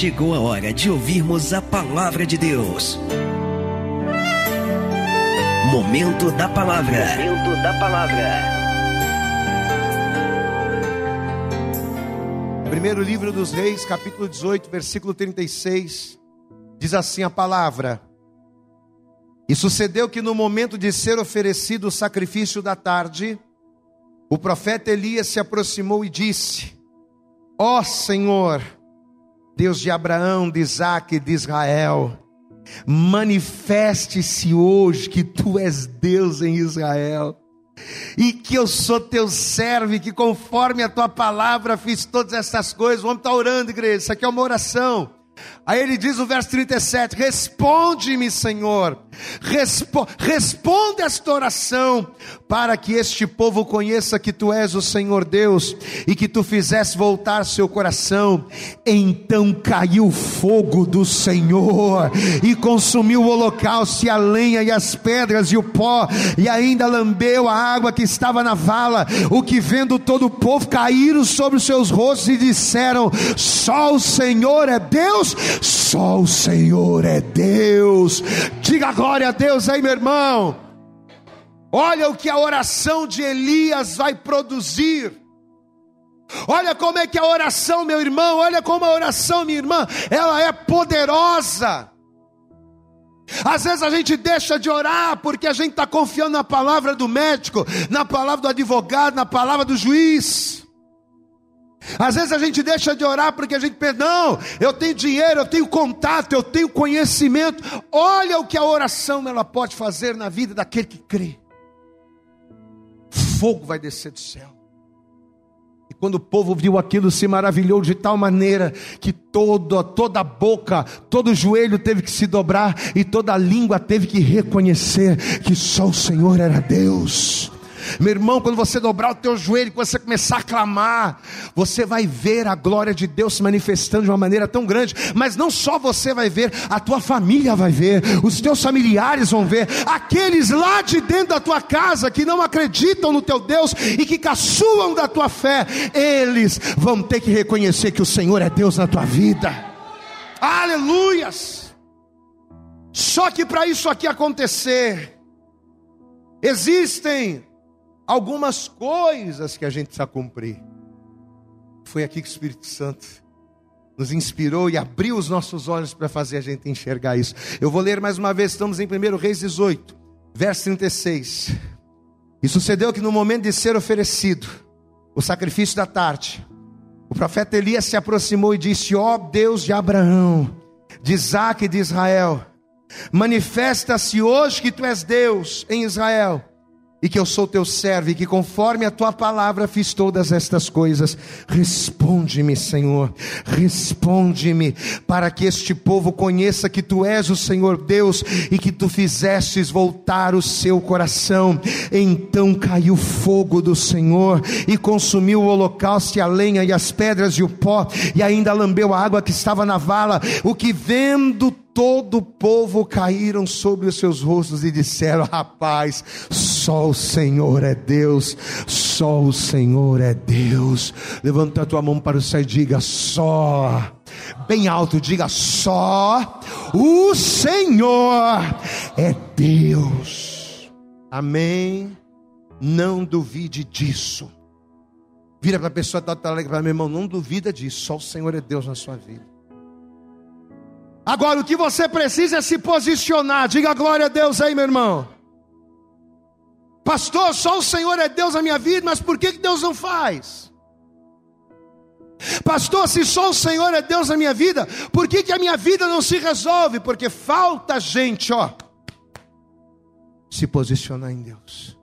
chegou a hora de ouvirmos a palavra de Deus. Momento da palavra. Momento da palavra. Primeiro livro dos Reis, capítulo 18, versículo 36, diz assim a palavra: E sucedeu que no momento de ser oferecido o sacrifício da tarde, o profeta Elias se aproximou e disse: Ó oh, Senhor, Deus de Abraão, de Isaac e de Israel, manifeste-se hoje que tu és Deus em Israel, e que eu sou teu servo, e que conforme a tua palavra fiz todas essas coisas. Vamos estar orando, igreja. Isso aqui é uma oração. Aí ele diz o verso 37: Responde-me, Senhor, Respo responde esta oração, para que este povo conheça que tu és o Senhor Deus e que tu fizesse voltar seu coração. Então caiu fogo do Senhor e consumiu o holocausto, e a lenha, e as pedras, e o pó, e ainda lambeu a água que estava na vala. O que vendo todo o povo caíram sobre os seus rostos e disseram: Só o Senhor é Deus só o Senhor é Deus. Diga glória a Deus aí, meu irmão. Olha o que a oração de Elias vai produzir. Olha como é que a oração, meu irmão, olha como a oração, minha irmã, ela é poderosa. Às vezes a gente deixa de orar porque a gente está confiando na palavra do médico, na palavra do advogado, na palavra do juiz. Às vezes a gente deixa de orar porque a gente pensa, não, eu tenho dinheiro, eu tenho contato, eu tenho conhecimento. Olha o que a oração ela pode fazer na vida daquele que crê. Fogo vai descer do céu. E quando o povo viu aquilo, se maravilhou de tal maneira que toda, toda boca, todo joelho teve que se dobrar e toda língua teve que reconhecer que só o Senhor era Deus. Meu irmão, quando você dobrar o teu joelho, quando você começar a clamar, você vai ver a glória de Deus se manifestando de uma maneira tão grande, mas não só você vai ver, a tua família vai ver, os teus familiares vão ver, aqueles lá de dentro da tua casa que não acreditam no teu Deus e que caçoam da tua fé, eles vão ter que reconhecer que o Senhor é Deus na tua vida. Aleluias! Só que para isso aqui acontecer, existem algumas coisas que a gente precisa cumprir. Foi aqui que o Espírito Santo nos inspirou e abriu os nossos olhos para fazer a gente enxergar isso. Eu vou ler mais uma vez, estamos em 1 Reis 18, verso 36. E sucedeu que no momento de ser oferecido o sacrifício da tarde, o profeta Elias se aproximou e disse: Ó oh Deus de Abraão, de Isaac e de Israel, manifesta-se hoje que tu és Deus em Israel e que eu sou teu servo e que conforme a tua palavra fiz todas estas coisas. Responde-me, Senhor, responde-me, para que este povo conheça que tu és o Senhor Deus e que tu fizestes voltar o seu coração. Então caiu fogo do Senhor e consumiu o holocausto e a lenha e as pedras e o pó e ainda lambeu a água que estava na vala. O que vendo todo o povo caíram sobre os seus rostos e disseram: Rapaz, só o Senhor é Deus, só o Senhor é Deus. Levanta a tua mão para o céu e diga: Só. Bem alto, diga: Só o Senhor é Deus. Amém. Não duvide disso. Vira para a pessoa que está alegre para meu irmão, não duvida disso. Só o Senhor é Deus na sua vida. Agora, o que você precisa é se posicionar. Diga glória a Deus aí, meu irmão. Pastor, só o Senhor é Deus na minha vida, mas por que Deus não faz? Pastor, se só o Senhor é Deus na minha vida, por que, que a minha vida não se resolve? Porque falta gente, ó, se posicionar em Deus.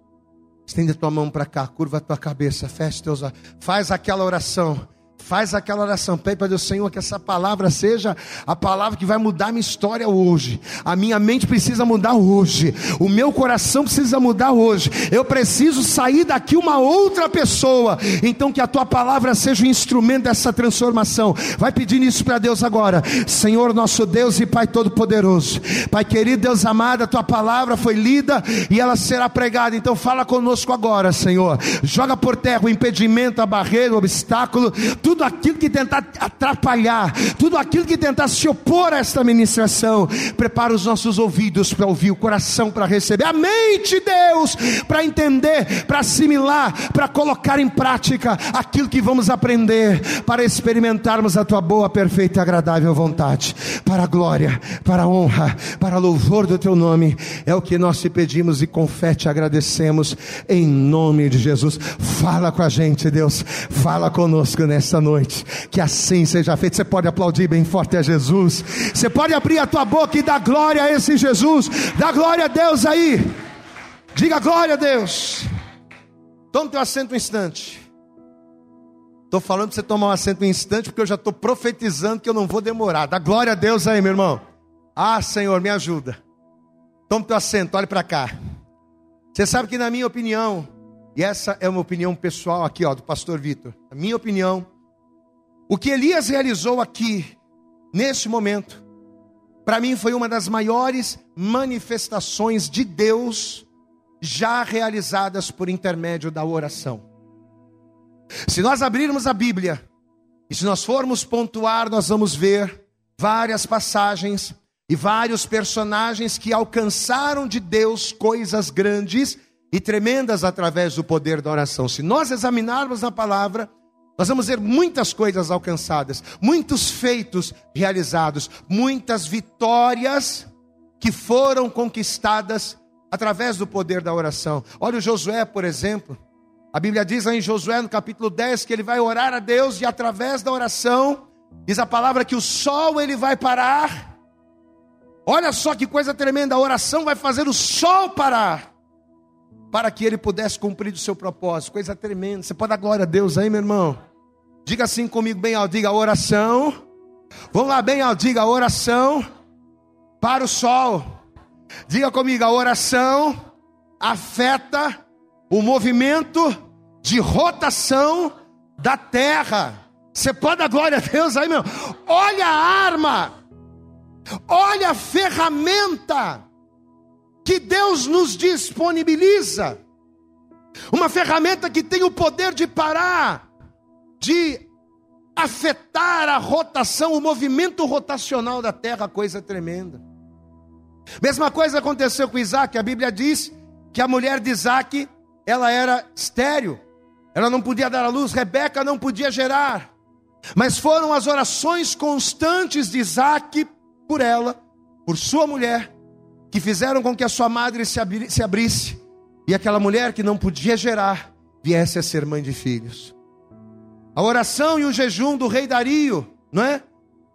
Estende a tua mão para cá, curva a tua cabeça, fecha teus olhos, faz aquela oração. Faz aquela oração, pede para Deus, Senhor, que essa palavra seja a palavra que vai mudar minha história hoje. A minha mente precisa mudar hoje. O meu coração precisa mudar hoje. Eu preciso sair daqui uma outra pessoa. Então que a tua palavra seja o instrumento dessa transformação. Vai pedindo isso para Deus agora. Senhor, nosso Deus e Pai todo-poderoso. Pai querido, Deus amado, a tua palavra foi lida e ela será pregada. Então fala conosco agora, Senhor. Joga por terra o impedimento, a barreira, o obstáculo, tudo aquilo que tentar atrapalhar, tudo aquilo que tentar se opor a esta ministração. Prepara os nossos ouvidos para ouvir, o coração para receber, a mente, Deus, para entender, para assimilar, para colocar em prática aquilo que vamos aprender, para experimentarmos a tua boa, perfeita e agradável vontade, para a glória, para a honra, para louvor do teu nome. É o que nós te pedimos e com fé te agradecemos em nome de Jesus. Fala com a gente, Deus. Fala conosco nessa noite. Que assim seja feito. Você pode aplaudir bem forte a Jesus. Você pode abrir a tua boca e dar glória a esse Jesus. Dá glória a Deus aí. Diga glória a Deus. Tome teu assento um instante. Estou falando para você tomar um assento um instante, porque eu já estou profetizando que eu não vou demorar. Dá glória a Deus aí, meu irmão. Ah, Senhor, me ajuda. Tome teu assento, olhe para cá. Você sabe que, na minha opinião, e essa é uma opinião pessoal aqui, ó, do pastor Vitor, na minha opinião, o que Elias realizou aqui, neste momento, para mim foi uma das maiores manifestações de Deus já realizadas por intermédio da oração. Se nós abrirmos a Bíblia, e se nós formos pontuar, nós vamos ver várias passagens e vários personagens que alcançaram de Deus coisas grandes e tremendas através do poder da oração. Se nós examinarmos a palavra, nós vamos ver muitas coisas alcançadas, muitos feitos realizados, muitas vitórias que foram conquistadas através do poder da oração. Olha o Josué, por exemplo. A Bíblia diz em Josué, no capítulo 10, que ele vai orar a Deus e através da oração, diz a palavra que o sol ele vai parar Olha só que coisa tremenda, a oração vai fazer o sol parar, para que ele pudesse cumprir o seu propósito. Coisa tremenda. Você pode dar glória a Deus aí, meu irmão? Diga assim comigo, bem alto, diga oração. Vamos lá, bem alto, diga oração para o sol. Diga comigo, a oração afeta o movimento de rotação da terra. Você pode dar glória a Deus aí, meu? Olha a arma Olha a ferramenta que Deus nos disponibiliza. Uma ferramenta que tem o poder de parar, de afetar a rotação, o movimento rotacional da terra, coisa tremenda. Mesma coisa aconteceu com Isaac, a Bíblia diz que a mulher de Isaac, ela era estéril, ela não podia dar à luz, Rebeca não podia gerar, mas foram as orações constantes de Isaac por ela, por sua mulher, que fizeram com que a sua madre se, abri se abrisse. E aquela mulher que não podia gerar viesse a ser mãe de filhos. A oração e o jejum do rei Dario, não é?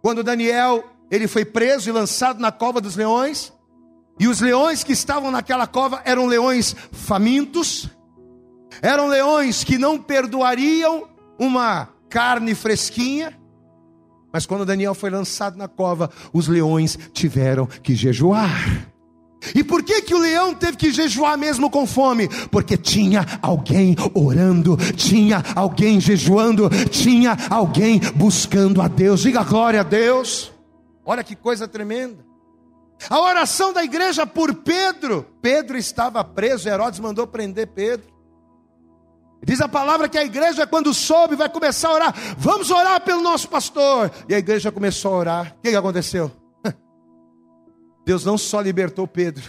Quando Daniel ele foi preso e lançado na cova dos leões, e os leões que estavam naquela cova eram leões famintos, eram leões que não perdoariam uma carne fresquinha, mas quando Daniel foi lançado na cova, os leões tiveram que jejuar. E por que que o leão teve que jejuar mesmo com fome? Porque tinha alguém orando, tinha alguém jejuando, tinha alguém buscando a Deus. Diga glória a Deus. Olha que coisa tremenda. A oração da igreja por Pedro. Pedro estava preso, Herodes mandou prender Pedro. Diz a palavra que a igreja, quando soube, vai começar a orar. Vamos orar pelo nosso pastor. E a igreja começou a orar. O que, aconteceu? Deus não só libertou Pedro,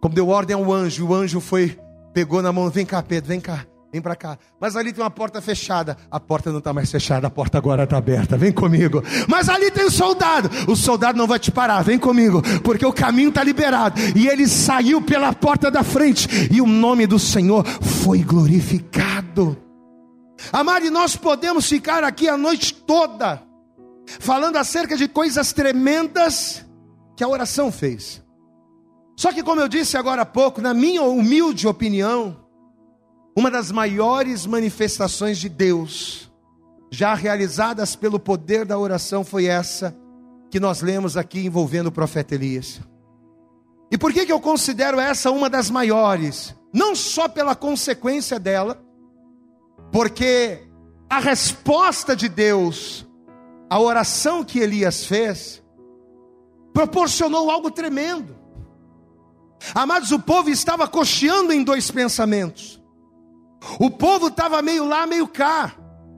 como deu ordem ao anjo. O anjo foi, pegou na mão: Vem cá, Pedro, vem cá. Vem para cá. Mas ali tem uma porta fechada. A porta não está mais fechada, a porta agora está aberta. Vem comigo. Mas ali tem um soldado. O soldado não vai te parar. Vem comigo, porque o caminho está liberado. E ele saiu pela porta da frente. E o nome do Senhor foi glorificado. Amado, nós podemos ficar aqui a noite toda falando acerca de coisas tremendas que a oração fez. Só que, como eu disse agora há pouco, na minha humilde opinião, uma das maiores manifestações de Deus, já realizadas pelo poder da oração, foi essa que nós lemos aqui envolvendo o profeta Elias. E por que, que eu considero essa uma das maiores? Não só pela consequência dela, porque a resposta de Deus à oração que Elias fez proporcionou algo tremendo. Amados, o povo estava cocheando em dois pensamentos. O povo estava meio lá, meio cá.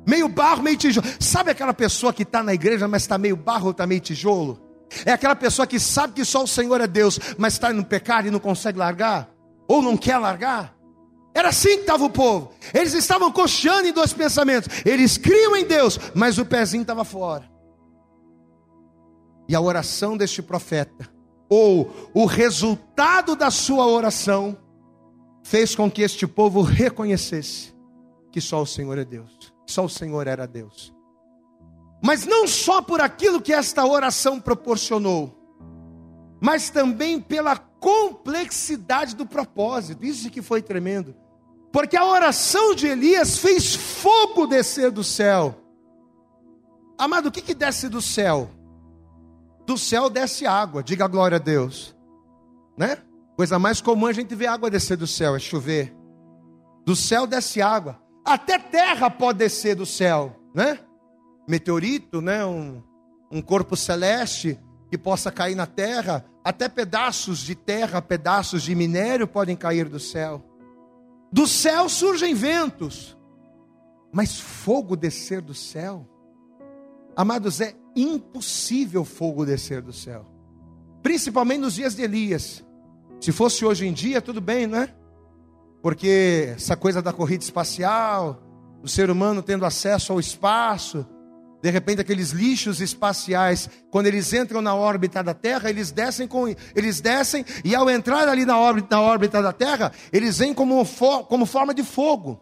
Meio barro, meio tijolo. Sabe aquela pessoa que está na igreja, mas está meio barro ou está meio tijolo? É aquela pessoa que sabe que só o Senhor é Deus, mas está no pecado e não consegue largar? Ou não quer largar? Era assim que estava o povo. Eles estavam coxando em dois pensamentos. Eles criam em Deus, mas o pezinho estava fora. E a oração deste profeta, ou o resultado da sua oração, fez com que este povo reconhecesse que só o Senhor é Deus. Só o Senhor era Deus. Mas não só por aquilo que esta oração proporcionou, mas também pela complexidade do propósito. Isso que foi tremendo. Porque a oração de Elias fez fogo descer do céu. Amado, o que, que desce do céu? Do céu desce água, diga glória a Deus. Né? Coisa mais comum a gente ver água descer do céu, é chover. Do céu desce água. Até terra pode descer do céu, né? Meteorito, né? Um, um corpo celeste que possa cair na terra. Até pedaços de terra, pedaços de minério podem cair do céu. Do céu surgem ventos, mas fogo descer do céu. Amados, é impossível fogo descer do céu. Principalmente nos dias de Elias. Se fosse hoje em dia, tudo bem, não é? Porque essa coisa da corrida espacial, o ser humano tendo acesso ao espaço, de repente aqueles lixos espaciais, quando eles entram na órbita da Terra, eles descem com eles descem e ao entrar ali na órbita, na órbita da Terra, eles vêm como, como forma de fogo.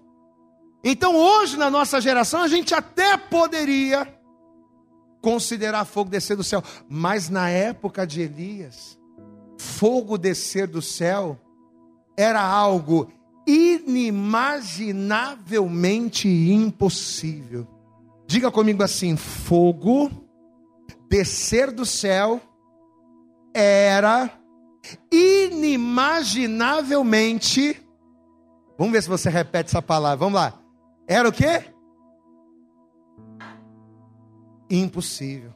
Então hoje na nossa geração a gente até poderia considerar fogo descer do céu. Mas na época de Elias, fogo descer do céu era algo inimaginavelmente impossível. Diga comigo assim: fogo descer do céu era inimaginavelmente. Vamos ver se você repete essa palavra. Vamos lá. Era o quê? Impossível.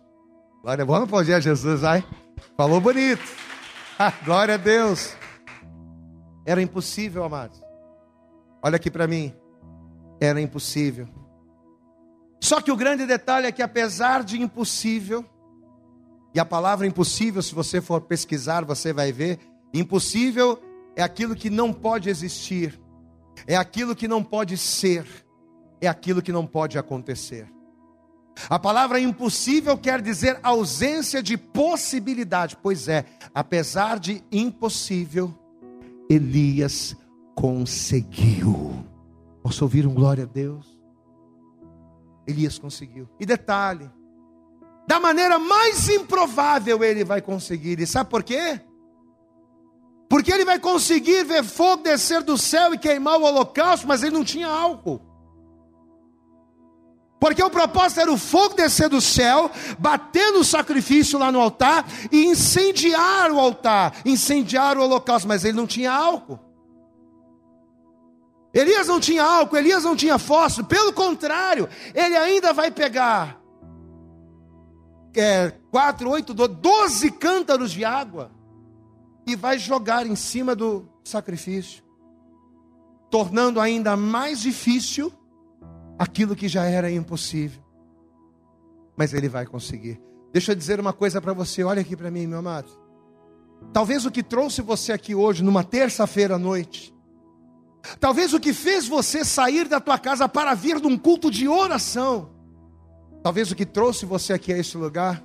Glória, vamos aplaudir a Jesus, ai. Falou bonito. Ah, glória a Deus. Era impossível, amados. Olha aqui para mim. Era impossível. Só que o grande detalhe é que apesar de impossível, e a palavra impossível, se você for pesquisar, você vai ver, impossível é aquilo que não pode existir, é aquilo que não pode ser, é aquilo que não pode acontecer. A palavra impossível quer dizer ausência de possibilidade. Pois é, apesar de impossível, Elias conseguiu. Posso ouvir um glória a Deus? Elias conseguiu. E detalhe, da maneira mais improvável ele vai conseguir. E sabe por quê? Porque ele vai conseguir ver fogo descer do céu e queimar o holocausto, mas ele não tinha álcool. Porque o propósito era o fogo descer do céu, bater no sacrifício lá no altar e incendiar o altar, incendiar o holocausto, mas ele não tinha álcool. Elias não tinha álcool, Elias não tinha fósforo, pelo contrário, ele ainda vai pegar é, quatro, oito, doze cântaros de água e vai jogar em cima do sacrifício, tornando ainda mais difícil aquilo que já era impossível. Mas ele vai conseguir. Deixa eu dizer uma coisa para você, olha aqui para mim, meu amado. Talvez o que trouxe você aqui hoje, numa terça-feira à noite, talvez o que fez você sair da tua casa para vir num culto de oração, talvez o que trouxe você aqui a esse lugar,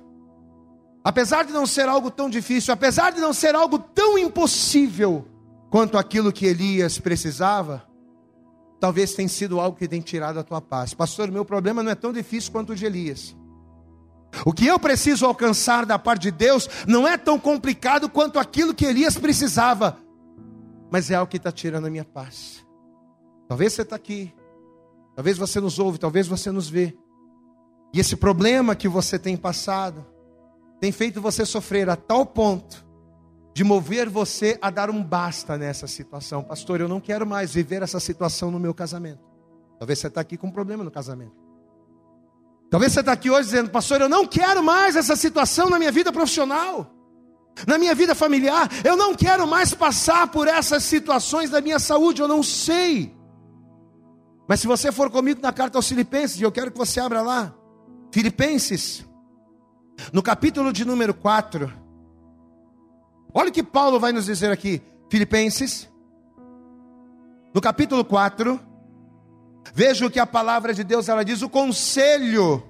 apesar de não ser algo tão difícil, apesar de não ser algo tão impossível quanto aquilo que Elias precisava, talvez tenha sido algo que tem tirado a tua paz. Pastor, meu problema não é tão difícil quanto o de Elias. O que eu preciso alcançar da parte de Deus não é tão complicado quanto aquilo que Elias precisava, mas é algo que está tirando a minha paz. Talvez você está aqui, talvez você nos ouve, talvez você nos vê, e esse problema que você tem passado tem feito você sofrer a tal ponto de mover você a dar um basta nessa situação. Pastor, eu não quero mais viver essa situação no meu casamento. Talvez você está aqui com um problema no casamento. Talvez você está aqui hoje dizendo, pastor, eu não quero mais essa situação na minha vida profissional, na minha vida familiar. Eu não quero mais passar por essas situações da minha saúde. Eu não sei Mas se você for comigo na carta aos Filipenses, eu quero que você abra lá. Filipenses, no capítulo de número 4. Olha o que Paulo vai nos dizer aqui. Filipenses, no capítulo 4. Veja o que a palavra de Deus ela diz, o conselho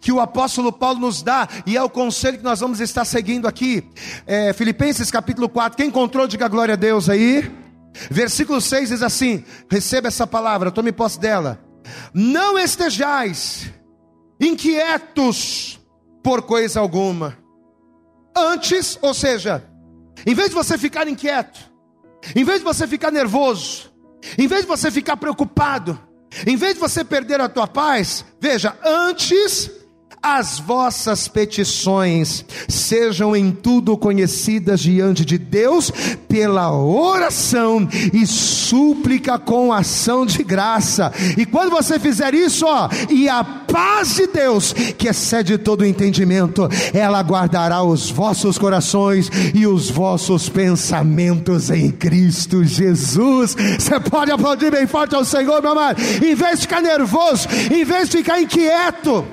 que o apóstolo Paulo nos dá, e é o conselho que nós vamos estar seguindo aqui. É, Filipenses capítulo 4. Quem encontrou, diga glória a Deus aí. Versículo 6 diz assim: receba essa palavra, tome posse dela. Não estejais inquietos por coisa alguma. Antes, ou seja, em vez de você ficar inquieto, em vez de você ficar nervoso, em vez de você ficar preocupado, em vez de você perder a tua paz, veja, antes as vossas petições sejam em tudo conhecidas diante de Deus pela oração e súplica com ação de graça. E quando você fizer isso, ó, e a paz de Deus, que excede todo entendimento, ela guardará os vossos corações e os vossos pensamentos em Cristo Jesus. Você pode aplaudir bem forte ao Senhor, meu amado. Em vez de ficar nervoso, em vez de ficar inquieto,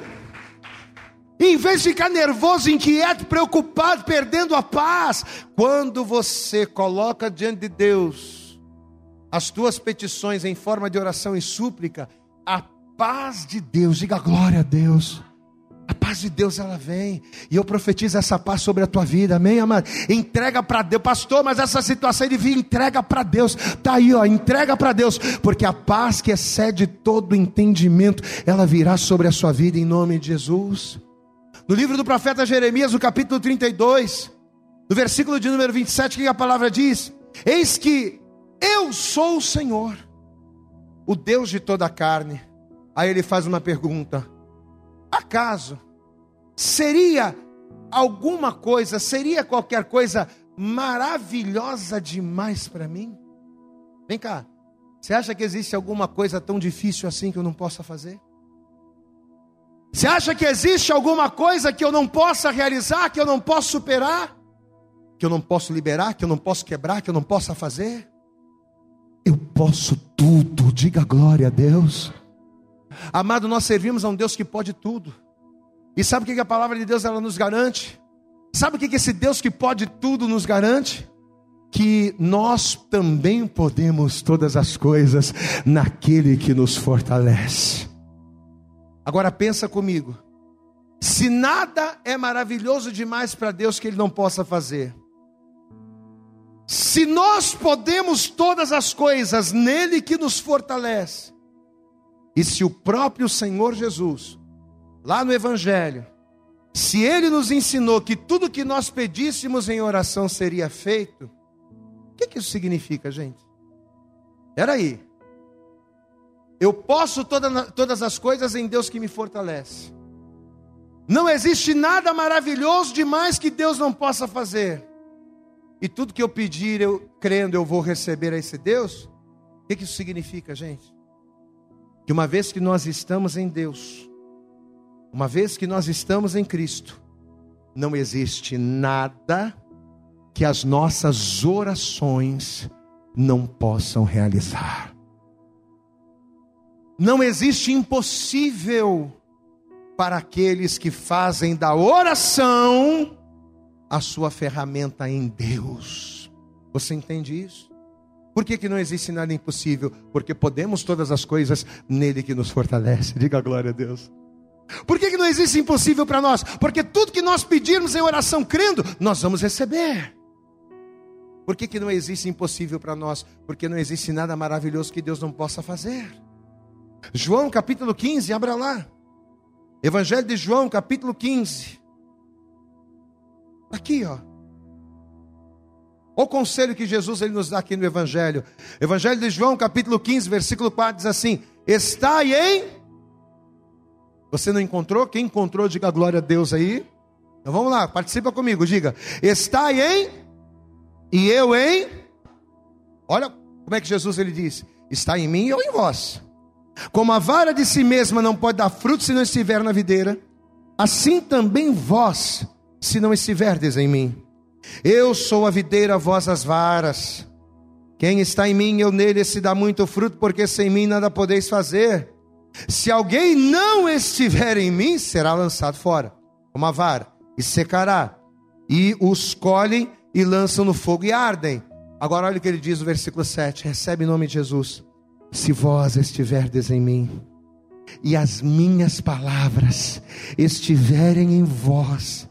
em vez de ficar nervoso, inquieto, preocupado, perdendo a paz, quando você coloca diante de Deus as tuas petições em forma de oração e súplica, a paz de Deus, diga glória a Deus. A paz de Deus ela vem, e eu profetizo essa paz sobre a tua vida, amém, amado? Entrega para Deus, pastor, mas essa situação de vir, entrega para Deus, tá aí, ó, entrega para Deus, porque a paz que excede todo entendimento, ela virá sobre a sua vida em nome de Jesus. No livro do profeta Jeremias, no capítulo 32, no versículo de número 27, que a palavra diz: Eis que eu sou o Senhor, o Deus de toda a carne. Aí ele faz uma pergunta: Acaso seria alguma coisa, seria qualquer coisa maravilhosa demais para mim? Vem cá, você acha que existe alguma coisa tão difícil assim que eu não possa fazer? Você acha que existe alguma coisa que eu não possa realizar, que eu não posso superar, que eu não posso liberar, que eu não posso quebrar, que eu não possa fazer? Eu posso tudo, diga glória a Deus. Amado, nós servimos a um Deus que pode tudo. E sabe o que a palavra de Deus ela nos garante? Sabe o que esse Deus que pode tudo nos garante? Que nós também podemos todas as coisas naquele que nos fortalece. Agora pensa comigo. Se nada é maravilhoso demais para Deus que Ele não possa fazer, se nós podemos todas as coisas nele que nos fortalece, e se o próprio Senhor Jesus, lá no Evangelho, se ele nos ensinou que tudo que nós pedíssemos em oração seria feito, o que, que isso significa, gente? Espera aí. Eu posso toda, todas as coisas em Deus que me fortalece. Não existe nada maravilhoso demais que Deus não possa fazer. E tudo que eu pedir, eu crendo, eu vou receber a esse Deus. O que, que isso significa, gente? Que uma vez que nós estamos em Deus, uma vez que nós estamos em Cristo, não existe nada que as nossas orações não possam realizar. Não existe impossível para aqueles que fazem da oração a sua ferramenta em Deus. Você entende isso? Por que, que não existe nada impossível? Porque podemos todas as coisas nele que nos fortalece. Diga glória a Deus. Por que, que não existe impossível para nós? Porque tudo que nós pedirmos em oração crendo, nós vamos receber. Por que, que não existe impossível para nós? Porque não existe nada maravilhoso que Deus não possa fazer. João capítulo 15, abra lá. Evangelho de João, capítulo 15. Aqui, ó. O conselho que Jesus ele nos dá aqui no Evangelho. Evangelho de João, capítulo 15, versículo 4, diz assim: Está em. Você não encontrou? Quem encontrou, diga glória a Deus aí. Então vamos lá, participa comigo, diga: Está em. E eu em. Olha como é que Jesus ele diz: Está em mim e eu em vós. Como a vara de si mesma não pode dar fruto se não estiver na videira, assim também vós, se não estiverdes em mim. Eu sou a videira, vós as varas. Quem está em mim, eu nele, se dá muito fruto, porque sem mim nada podeis fazer. Se alguém não estiver em mim, será lançado fora, como a vara, e secará. E os colhem e lançam no fogo e ardem. Agora olha o que ele diz no versículo 7: recebe em nome de Jesus. Se vós estiverdes em mim, e as minhas palavras estiverem em vós,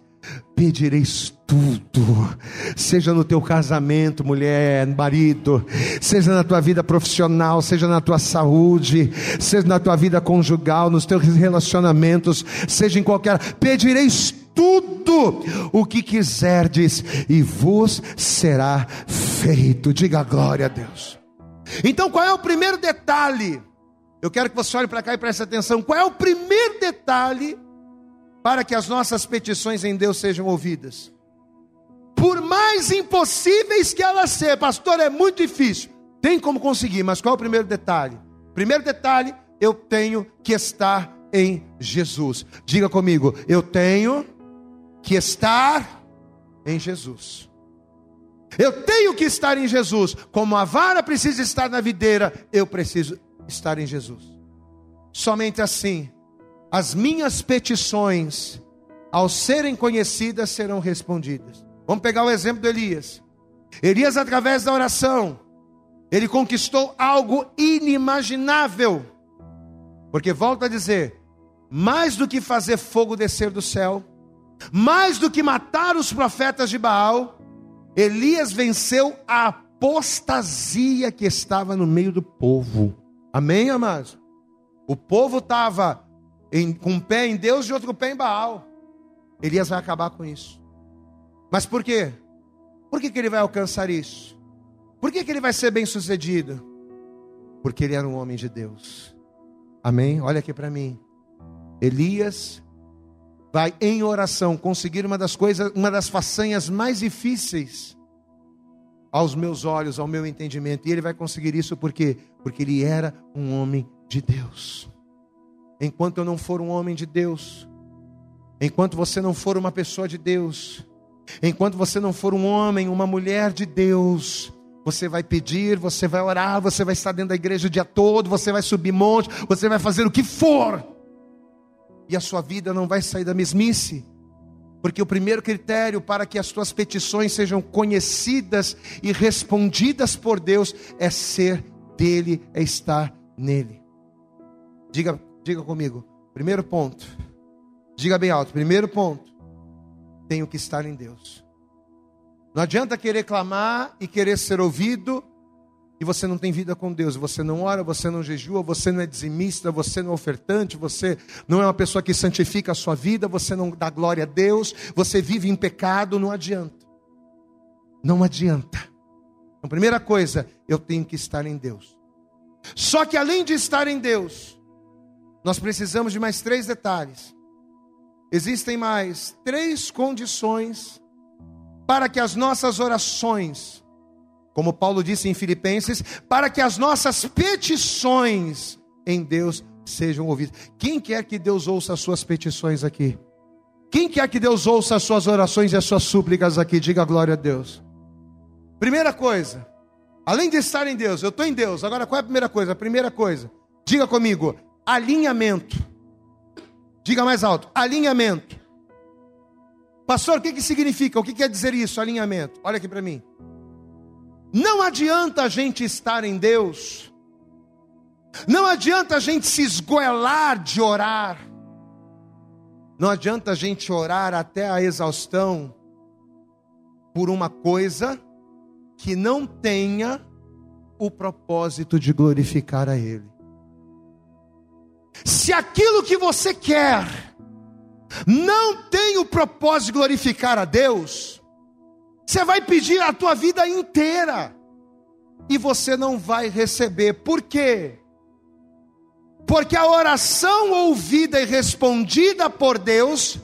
pedireis tudo, seja no teu casamento, mulher, marido, seja na tua vida profissional, seja na tua saúde, seja na tua vida conjugal, nos teus relacionamentos, seja em qualquer, pedireis tudo o que quiserdes e vos será feito. Diga glória a Deus. Então, qual é o primeiro detalhe? Eu quero que você olhe para cá e preste atenção. Qual é o primeiro detalhe para que as nossas petições em Deus sejam ouvidas? Por mais impossíveis que elas sejam, pastor, é muito difícil. Tem como conseguir, mas qual é o primeiro detalhe? Primeiro detalhe, eu tenho que estar em Jesus. Diga comigo, eu tenho que estar em Jesus. Eu tenho que estar em Jesus. Como a vara precisa estar na videira, eu preciso estar em Jesus. Somente assim, as minhas petições, ao serem conhecidas, serão respondidas. Vamos pegar o exemplo de Elias. Elias, através da oração, ele conquistou algo inimaginável. Porque, volto a dizer, mais do que fazer fogo descer do céu, mais do que matar os profetas de Baal, Elias venceu a apostasia que estava no meio do povo. Amém, amados? O povo estava com um pé em Deus e outro pé em Baal. Elias vai acabar com isso. Mas por quê? Por que, que ele vai alcançar isso? Por que, que ele vai ser bem sucedido? Porque ele era um homem de Deus. Amém? Olha aqui para mim. Elias vai em oração conseguir uma das coisas, uma das façanhas mais difíceis aos meus olhos, ao meu entendimento. E ele vai conseguir isso por quê? Porque ele era um homem de Deus. Enquanto eu não for um homem de Deus, enquanto você não for uma pessoa de Deus, enquanto você não for um homem, uma mulher de Deus, você vai pedir, você vai orar, você vai estar dentro da igreja o dia todo, você vai subir monte, você vai fazer o que for e a sua vida não vai sair da mesmice. Porque o primeiro critério para que as tuas petições sejam conhecidas e respondidas por Deus é ser dele, é estar nele. Diga, diga comigo. Primeiro ponto. Diga bem alto. Primeiro ponto. Tenho que estar em Deus. Não adianta querer clamar e querer ser ouvido e você não tem vida com Deus, você não ora, você não jejua, você não é dizimista, você não é ofertante, você não é uma pessoa que santifica a sua vida, você não dá glória a Deus, você vive em pecado, não adianta. Não adianta. Então, primeira coisa, eu tenho que estar em Deus. Só que além de estar em Deus, nós precisamos de mais três detalhes. Existem mais três condições para que as nossas orações como Paulo disse em Filipenses, para que as nossas petições em Deus sejam ouvidas. Quem quer que Deus ouça as suas petições aqui? Quem quer que Deus ouça as suas orações e as suas súplicas aqui? Diga glória a Deus. Primeira coisa, além de estar em Deus, eu estou em Deus. Agora qual é a primeira coisa? A primeira coisa, diga comigo, alinhamento. Diga mais alto, alinhamento. Pastor, o que, que significa? O que quer dizer isso, alinhamento? Olha aqui para mim. Não adianta a gente estar em Deus, não adianta a gente se esgoelar de orar, não adianta a gente orar até a exaustão por uma coisa que não tenha o propósito de glorificar a Ele. Se aquilo que você quer não tem o propósito de glorificar a Deus, você vai pedir a tua vida inteira e você não vai receber. Por quê? Porque a oração ouvida e respondida por Deus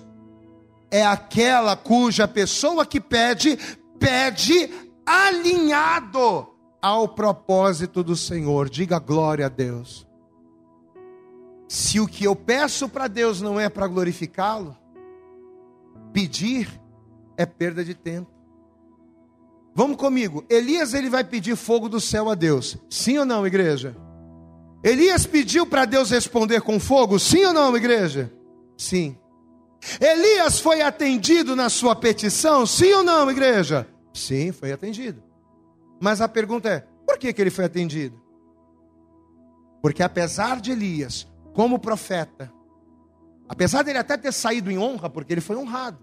é aquela cuja pessoa que pede, pede alinhado ao propósito do Senhor. Diga glória a Deus. Se o que eu peço para Deus não é para glorificá-lo, pedir é perda de tempo. Vamos comigo. Elias ele vai pedir fogo do céu a Deus. Sim ou não, igreja? Elias pediu para Deus responder com fogo? Sim ou não, igreja? Sim. Elias foi atendido na sua petição? Sim ou não, igreja? Sim, foi atendido. Mas a pergunta é: por que, que ele foi atendido? Porque apesar de Elias, como profeta, apesar dele até ter saído em honra, porque ele foi honrado,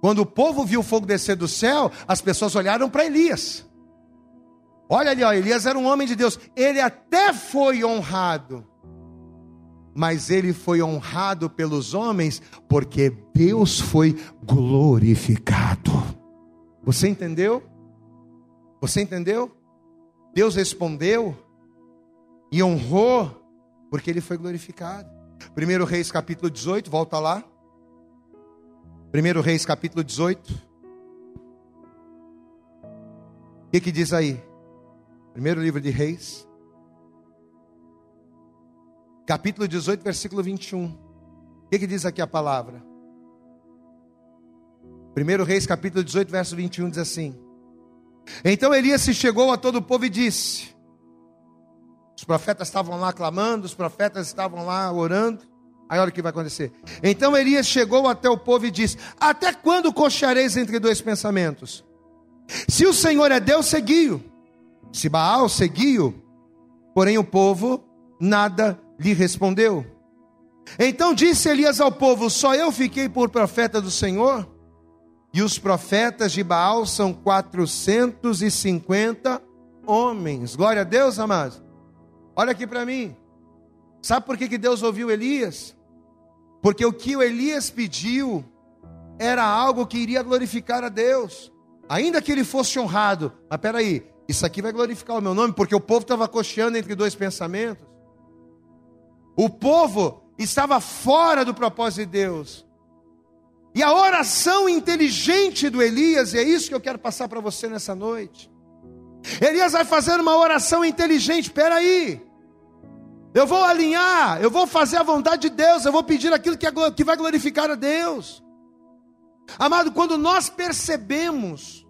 quando o povo viu o fogo descer do céu, as pessoas olharam para Elias. Olha ali, ó, Elias era um homem de Deus. Ele até foi honrado. Mas ele foi honrado pelos homens porque Deus foi glorificado. Você entendeu? Você entendeu? Deus respondeu e honrou porque ele foi glorificado. 1 Reis capítulo 18, volta lá. 1 Reis capítulo 18. O que, que diz aí? Primeiro livro de Reis. Capítulo 18, versículo 21. O que, que diz aqui a palavra? 1 Reis capítulo 18, verso 21 diz assim: Então Elias se chegou a todo o povo e disse: Os profetas estavam lá clamando, os profetas estavam lá orando. Aí olha o que vai acontecer. Então Elias chegou até o povo e disse: Até quando cocheareis entre dois pensamentos? Se o Senhor é Deus, segui-o. Se Baal, segui-o. Porém o povo nada lhe respondeu. Então disse Elias ao povo: Só eu fiquei por profeta do Senhor? E os profetas de Baal são 450 homens. Glória a Deus, amados. Olha aqui para mim. Sabe por que, que Deus ouviu Elias? Porque o que o Elias pediu era algo que iria glorificar a Deus, ainda que ele fosse honrado. Mas peraí, isso aqui vai glorificar o meu nome, porque o povo estava cocheando entre dois pensamentos. O povo estava fora do propósito de Deus. E a oração inteligente do Elias, e é isso que eu quero passar para você nessa noite. Elias vai fazer uma oração inteligente, espera aí. Eu vou alinhar, eu vou fazer a vontade de Deus, eu vou pedir aquilo que, é, que vai glorificar a Deus. Amado, quando nós percebemos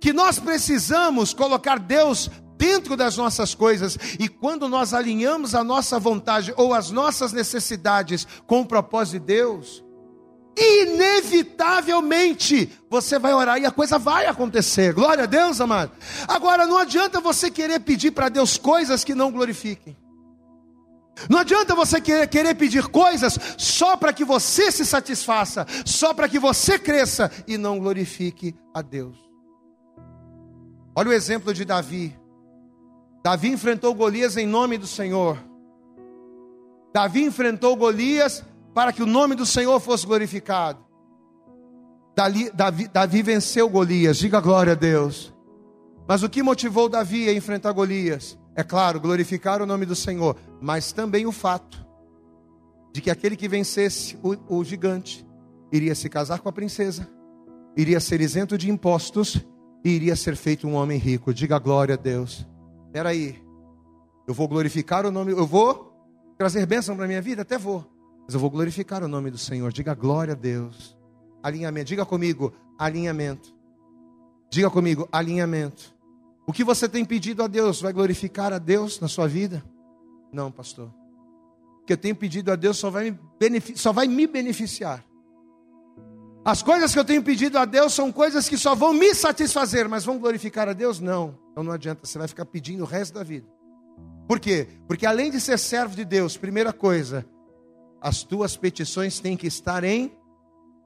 que nós precisamos colocar Deus dentro das nossas coisas, e quando nós alinhamos a nossa vontade ou as nossas necessidades com o propósito de Deus, inevitavelmente você vai orar e a coisa vai acontecer. Glória a Deus, amado. Agora não adianta você querer pedir para Deus coisas que não glorifiquem. Não adianta você querer pedir coisas só para que você se satisfaça, só para que você cresça e não glorifique a Deus. Olha o exemplo de Davi. Davi enfrentou Golias em nome do Senhor. Davi enfrentou Golias para que o nome do Senhor fosse glorificado. Davi, Davi, Davi venceu Golias, diga glória a Deus. Mas o que motivou Davi a enfrentar Golias? É claro, glorificar o nome do Senhor, mas também o fato de que aquele que vencesse o, o gigante iria se casar com a princesa, iria ser isento de impostos e iria ser feito um homem rico. Diga glória a Deus. Espera aí, eu vou glorificar o nome, eu vou trazer bênção para minha vida? Até vou, mas eu vou glorificar o nome do Senhor. Diga glória a Deus. Alinhamento, diga comigo, alinhamento. Diga comigo, alinhamento. O que você tem pedido a Deus vai glorificar a Deus na sua vida? Não, pastor. O que eu tenho pedido a Deus só vai me, só vai me beneficiar. As coisas que eu tenho pedido a Deus são coisas que só vão me satisfazer, mas vão glorificar a Deus? Não. Então não adianta, você vai ficar pedindo o resto da vida. Por quê? Porque além de ser servo de Deus, primeira coisa, as tuas petições têm que estar em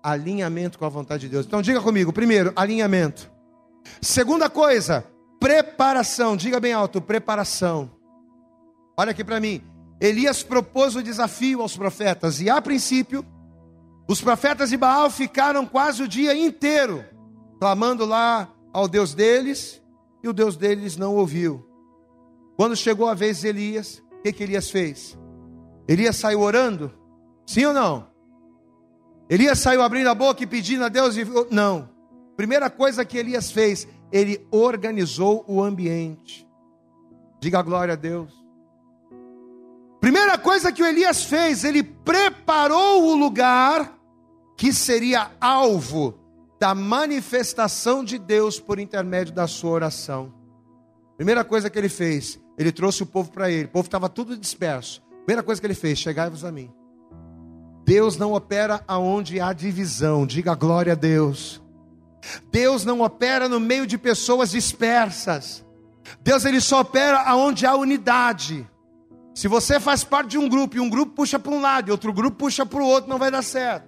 alinhamento com a vontade de Deus. Então diga comigo, primeiro, alinhamento. Segunda coisa, preparação. Diga bem alto, preparação. Olha aqui para mim. Elias propôs o desafio aos profetas e a princípio os profetas de Baal ficaram quase o dia inteiro clamando lá ao Deus deles e o Deus deles não ouviu. Quando chegou a vez de Elias, o que, que Elias fez? Elias saiu orando? Sim ou não? Elias saiu abrindo a boca e pedindo a Deus? Não. Primeira coisa que Elias fez, ele organizou o ambiente. Diga glória a Deus. Primeira coisa que o Elias fez, ele preparou o lugar que seria alvo da manifestação de Deus por intermédio da sua oração. Primeira coisa que ele fez, ele trouxe o povo para ele. O povo estava tudo disperso. Primeira coisa que ele fez, chegai-vos a mim. Deus não opera aonde há divisão. Diga glória a Deus. Deus não opera no meio de pessoas dispersas. Deus ele só opera aonde há unidade. Se você faz parte de um grupo e um grupo puxa para um lado e outro grupo puxa para o outro, não vai dar certo.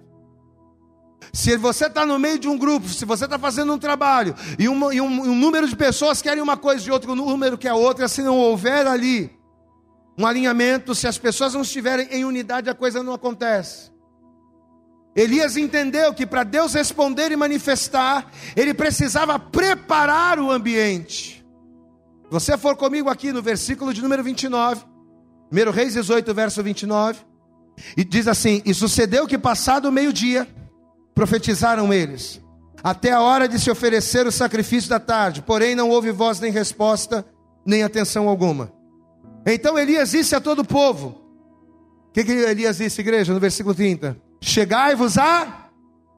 Se você está no meio de um grupo, se você está fazendo um trabalho e, uma, e um, um, número de pessoas querem uma coisa e outro número quer outra, se não houver ali um alinhamento, se as pessoas não estiverem em unidade, a coisa não acontece. Elias entendeu que para Deus responder e manifestar, ele precisava preparar o ambiente. Você for comigo aqui no versículo de número 29, 1 Reis 18, verso 29, e diz assim: E sucedeu que, passado o meio-dia, profetizaram eles, até a hora de se oferecer o sacrifício da tarde, porém não houve voz nem resposta, nem atenção alguma. Então Elias disse a todo o povo: O que, que Elias disse, igreja, no versículo 30? Chegai-vos a,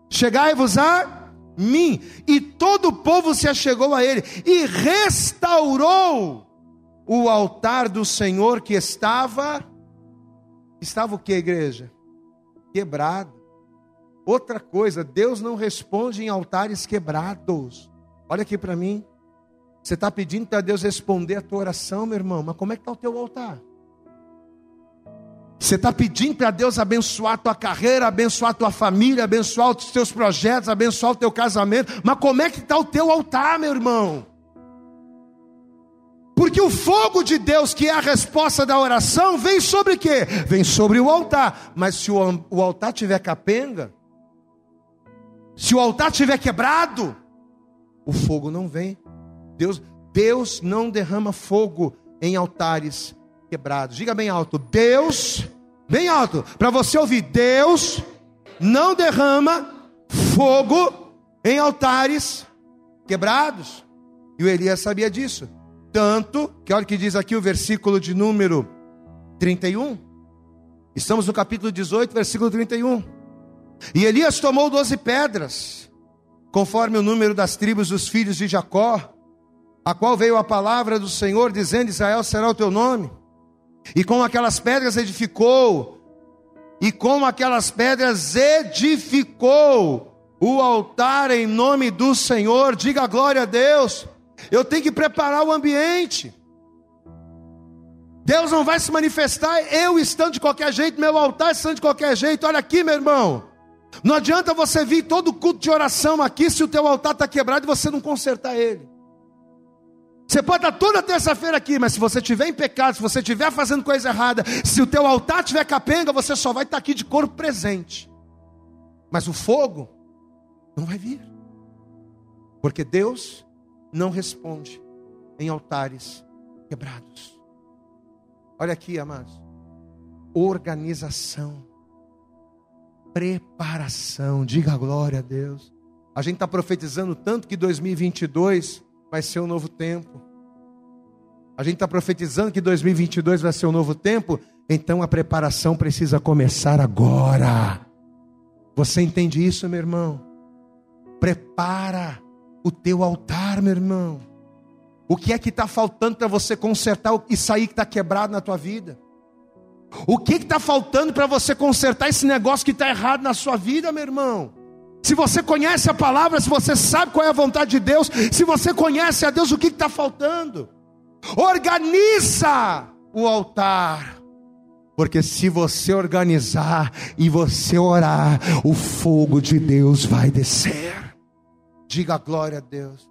chegai-vos a mim. E todo o povo se achegou a ele e restaurou o altar do Senhor que estava, estava o que, igreja? Quebrado. Outra coisa, Deus não responde em altares quebrados. Olha aqui para mim. Você está pedindo para Deus responder a tua oração, meu irmão, mas como é que está o teu altar? Você está pedindo para Deus abençoar a tua carreira, abençoar a tua família, abençoar os teus projetos, abençoar o teu casamento, mas como é que está o teu altar, meu irmão? Porque o fogo de Deus, que é a resposta da oração, vem sobre quê? Vem sobre o altar. Mas se o, o altar tiver capenga, se o altar tiver quebrado, o fogo não vem. Deus, Deus não derrama fogo em altares quebrados. Diga bem alto: Deus, bem alto, para você ouvir: Deus não derrama fogo em altares quebrados. E o Elias sabia disso. Tanto que olha o que diz aqui o versículo de número 31. Estamos no capítulo 18, versículo 31. E Elias tomou doze pedras, conforme o número das tribos dos filhos de Jacó, a qual veio a palavra do Senhor, dizendo: Israel será o teu nome. E com aquelas pedras edificou, e com aquelas pedras edificou o altar em nome do Senhor. Diga glória a Deus. Eu tenho que preparar o ambiente. Deus não vai se manifestar eu estando de qualquer jeito, meu altar estando de qualquer jeito. Olha aqui, meu irmão. Não adianta você vir todo culto de oração aqui se o teu altar está quebrado e você não consertar ele. Você pode estar toda terça-feira aqui, mas se você estiver em pecado, se você estiver fazendo coisa errada, se o teu altar estiver capenga, você só vai estar aqui de corpo presente. Mas o fogo não vai vir. Porque Deus não responde em altares quebrados. Olha aqui, amados. Organização preparação. Diga glória a Deus. A gente está profetizando tanto que 2022 vai ser um novo tempo. A gente está profetizando que 2022 vai ser um novo tempo. Então a preparação precisa começar agora. Você entende isso, meu irmão? Prepara o teu altar, meu irmão. O que é que está faltando para você consertar isso aí que está quebrado na tua vida? O que está faltando para você consertar esse negócio que está errado na sua vida, meu irmão? Se você conhece a palavra, se você sabe qual é a vontade de Deus, se você conhece a Deus, o que está faltando? Organiza o altar. Porque se você organizar e você orar, o fogo de Deus vai descer. Diga glória a Deus.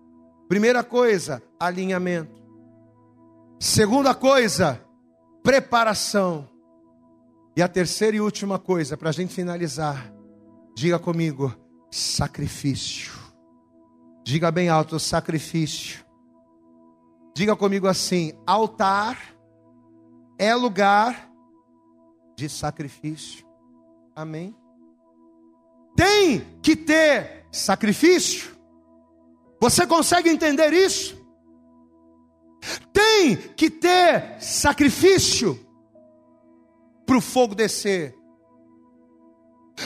Primeira coisa, alinhamento. Segunda coisa, preparação. E a terceira e última coisa, para a gente finalizar, diga comigo: sacrifício. Diga bem alto: sacrifício. Diga comigo assim: altar é lugar de sacrifício. Amém? Tem que ter sacrifício. Você consegue entender isso? Tem que ter sacrifício para o fogo descer.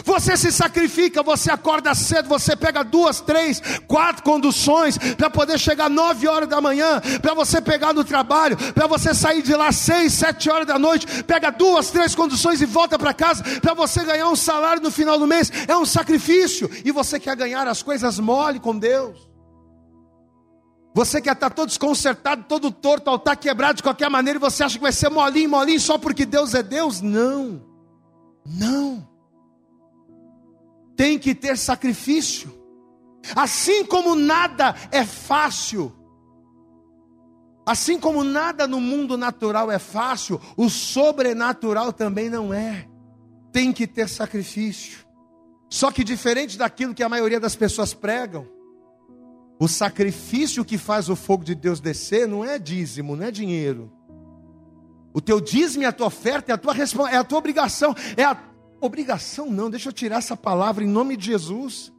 Você se sacrifica, você acorda cedo, você pega duas, três, quatro conduções para poder chegar nove horas da manhã, para você pegar no trabalho, para você sair de lá seis, sete horas da noite, pega duas, três conduções e volta para casa, para você ganhar um salário no final do mês, é um sacrifício, e você quer ganhar as coisas mole com Deus. Você quer estar todo desconcertado, todo torto, altar quebrado de qualquer maneira, e você acha que vai ser molinho, molinho só porque Deus é Deus? Não, não tem que ter sacrifício. Assim como nada é fácil, assim como nada no mundo natural é fácil, o sobrenatural também não é. Tem que ter sacrifício. Só que diferente daquilo que a maioria das pessoas pregam, o sacrifício que faz o fogo de Deus descer não é dízimo, não é dinheiro. O teu dízimo e a tua oferta é a tua, é a tua obrigação, é a Obrigação não, deixa eu tirar essa palavra em nome de Jesus.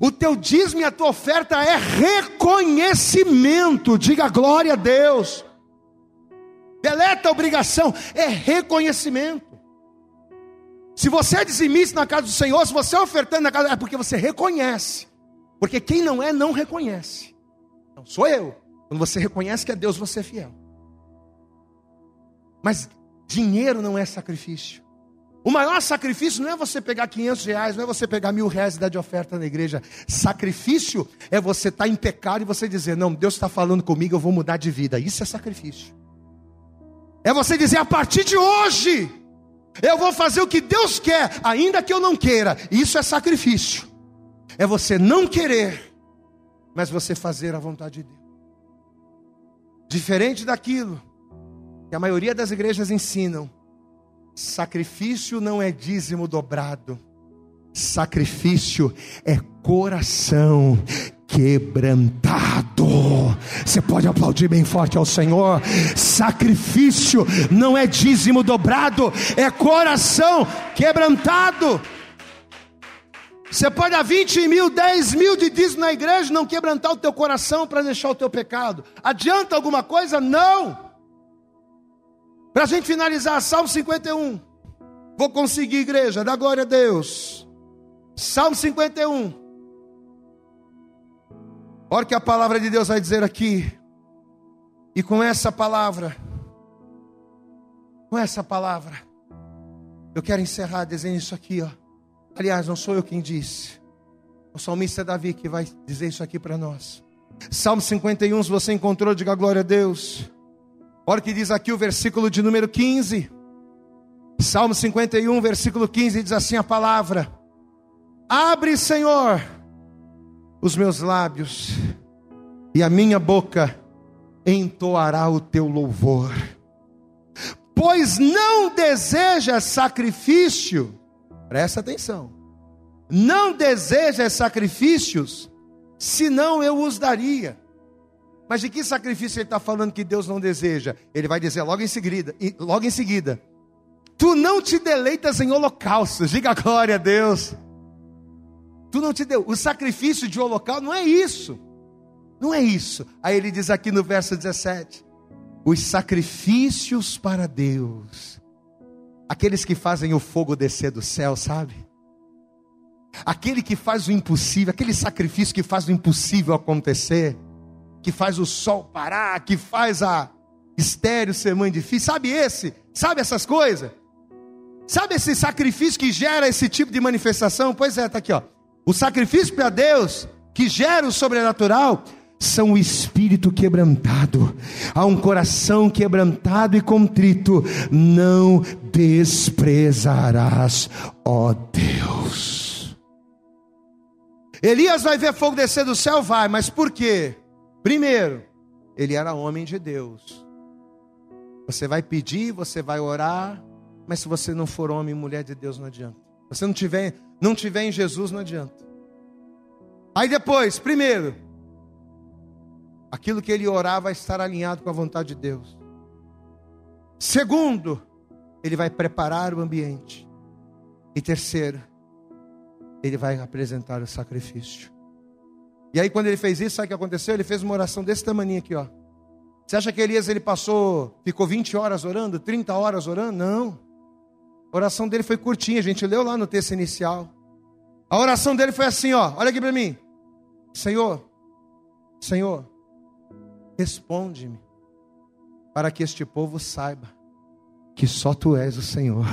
O teu dízimo e a tua oferta é reconhecimento, diga glória a Deus. Deleta a obrigação, é reconhecimento. Se você é dizimista na casa do Senhor, se você é ofertando na casa, é porque você reconhece. Porque quem não é, não reconhece. Não sou eu. Quando você reconhece que é Deus, você é fiel. Mas dinheiro não é sacrifício. O maior sacrifício não é você pegar 500 reais, não é você pegar mil reais e dar de oferta na igreja. Sacrifício é você estar tá em pecado e você dizer: Não, Deus está falando comigo, eu vou mudar de vida. Isso é sacrifício. É você dizer: A partir de hoje, eu vou fazer o que Deus quer, ainda que eu não queira. Isso é sacrifício. É você não querer, mas você fazer a vontade de Deus. Diferente daquilo que a maioria das igrejas ensinam Sacrifício não é dízimo dobrado. Sacrifício é coração quebrantado. Você pode aplaudir bem forte ao Senhor. Sacrifício não é dízimo dobrado, é coração quebrantado. Você pode dar 20 mil, 10 mil de dízimo na igreja, não quebrantar o teu coração para deixar o teu pecado. Adianta alguma coisa? Não. Para a gente finalizar, Salmo 51. Vou conseguir, igreja, dá glória a Deus. Salmo 51. Olha o que a palavra de Deus vai dizer aqui. E com essa palavra, com essa palavra, eu quero encerrar dizendo isso aqui, ó. Aliás, não sou eu quem disse. O salmista Davi que vai dizer isso aqui para nós. Salmo 51, se você encontrou, diga glória a Deus. Olha o que diz aqui o versículo de número 15. Salmo 51, versículo 15 diz assim a palavra: Abre, Senhor, os meus lábios, e a minha boca entoará o teu louvor. Pois não deseja sacrifício, presta atenção, não deseja sacrifícios, senão eu os daria. Mas de que sacrifício ele está falando que Deus não deseja? Ele vai dizer logo em seguida, logo em seguida. Tu não te deleitas em holocaustos, diga glória a Deus. Tu não te deu. O sacrifício de holocausto não é isso. Não é isso. Aí ele diz aqui no verso 17: os sacrifícios para Deus, aqueles que fazem o fogo descer do céu, sabe? Aquele que faz o impossível, aquele sacrifício que faz o impossível acontecer que faz o sol parar, que faz a estéreo ser mãe de filho. Sabe esse? Sabe essas coisas? Sabe esse sacrifício que gera esse tipo de manifestação? Pois é, está aqui, ó. O sacrifício para Deus que gera o sobrenatural são o espírito quebrantado, há um coração quebrantado e contrito, não desprezarás, ó Deus. Elias vai ver fogo descer do céu? Vai, mas por quê? Primeiro, ele era homem de Deus. Você vai pedir, você vai orar, mas se você não for homem e mulher de Deus, não adianta. Se você não tiver, não tiver em Jesus, não adianta. Aí depois, primeiro, aquilo que ele orar vai estar alinhado com a vontade de Deus. Segundo, ele vai preparar o ambiente. E terceiro, ele vai apresentar o sacrifício. E aí, quando ele fez isso, sabe o que aconteceu? Ele fez uma oração desse tamanho aqui, ó. Você acha que Elias ele passou, ficou 20 horas orando, 30 horas orando? Não. A oração dele foi curtinha, a gente leu lá no texto inicial. A oração dele foi assim, ó, olha aqui para mim. Senhor, Senhor, responde-me, para que este povo saiba que só tu és o Senhor.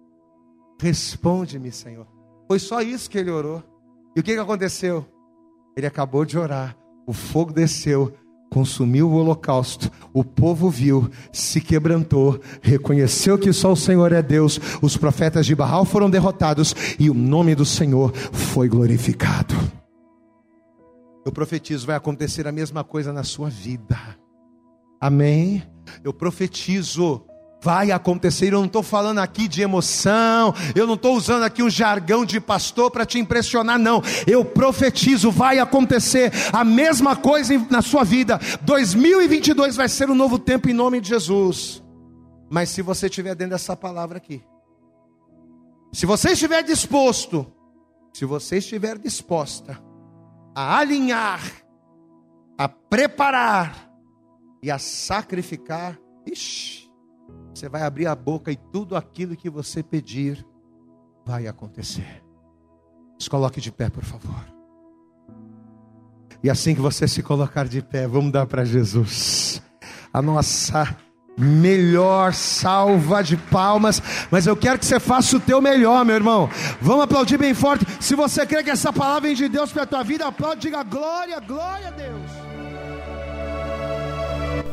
Responde-me, Senhor. Foi só isso que ele orou. E o que, que aconteceu? Ele acabou de orar, o fogo desceu, consumiu o holocausto, o povo viu, se quebrantou, reconheceu que só o Senhor é Deus, os profetas de Baal foram derrotados e o nome do Senhor foi glorificado. Eu profetizo, vai acontecer a mesma coisa na sua vida. Amém? Eu profetizo vai acontecer. Eu não estou falando aqui de emoção, eu não estou usando aqui um jargão de pastor para te impressionar, não. Eu profetizo, vai acontecer a mesma coisa na sua vida. 2022 vai ser um novo tempo em nome de Jesus. Mas se você estiver dentro dessa palavra aqui, se você estiver disposto, se você estiver disposta a alinhar, a preparar e a sacrificar, ixi, você vai abrir a boca e tudo aquilo que você pedir vai acontecer. Se coloque de pé, por favor. E assim que você se colocar de pé, vamos dar para Jesus a nossa melhor salva de palmas, mas eu quero que você faça o teu melhor, meu irmão. Vamos aplaudir bem forte. Se você crê que essa palavra vem de Deus para a tua vida, aplaude, diga glória, glória a Deus.